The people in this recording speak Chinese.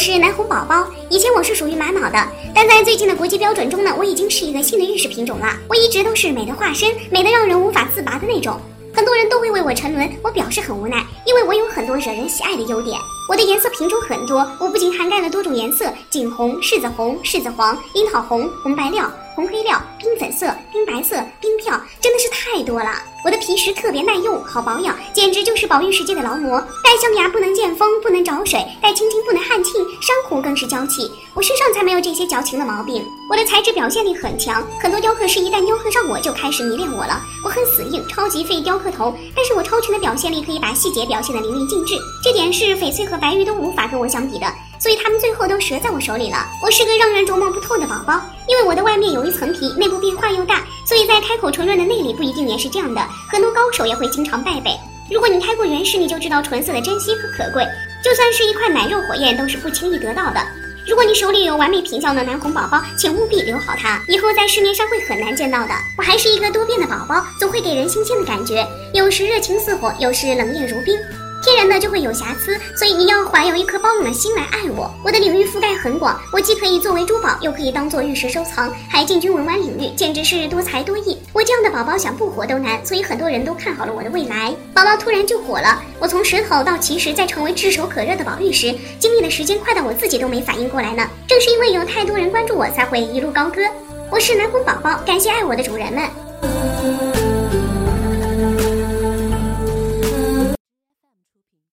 是南红宝宝，以前我是属于玛瑙的，但在最近的国际标准中呢，我已经是一个新的玉石品种了。我一直都是美的化身，美的让人无法自拔的那种。很多人都会为我沉沦，我表示很无奈，因为我有很多惹人喜爱的优点。我的颜色品种很多，我不仅涵盖了多种颜色，锦红、柿子红、柿子黄、樱桃红、红白料、红黑料、冰粉色、冰白色、冰票，真的是太多了。我的皮实特别耐用，好保养，简直就是保育世界的劳模。带象牙不能见风，不能着水；我更是娇气。我身上才没有这些矫情的毛病。我的材质表现力很强，很多雕刻师一旦雕刻上我就开始迷恋我了。我很死硬，超级费雕刻头，但是我超群的表现力可以把细节表现得淋漓尽致，这点是翡翠和白玉都无法跟我相比的。所以他们最后都折在我手里了。我是个让人琢磨不透的宝宝，因为我的外面有一层皮，内部变化又大，所以在开口纯润的内里不一定也是这样的。很多高手也会经常败北。如果你开过原石，你就知道纯色的珍惜和可贵，就算是一块奶肉火焰都是不轻易得到的。如果你手里有完美品相的南红宝宝，请务必留好它，以后在市面上会很难见到的。我还是一个多变的宝宝，总会给人新鲜的感觉，有时热情似火，有时冷艳如冰。天然的就会有瑕疵，所以你要怀有一颗包容的心来爱我。我的领域覆盖很广，我既可以作为珠宝，又可以当做玉石收藏，还进军文玩领域，简直是多才多艺。我这样的宝宝想不火都难，所以很多人都看好了我的未来。宝宝突然就火了，我从石头到奇石，再成为炙手可热的宝玉石，经历的时间快到我自己都没反应过来呢。正是因为有太多人关注我，才会一路高歌。我是南红宝宝，感谢爱我的主人们。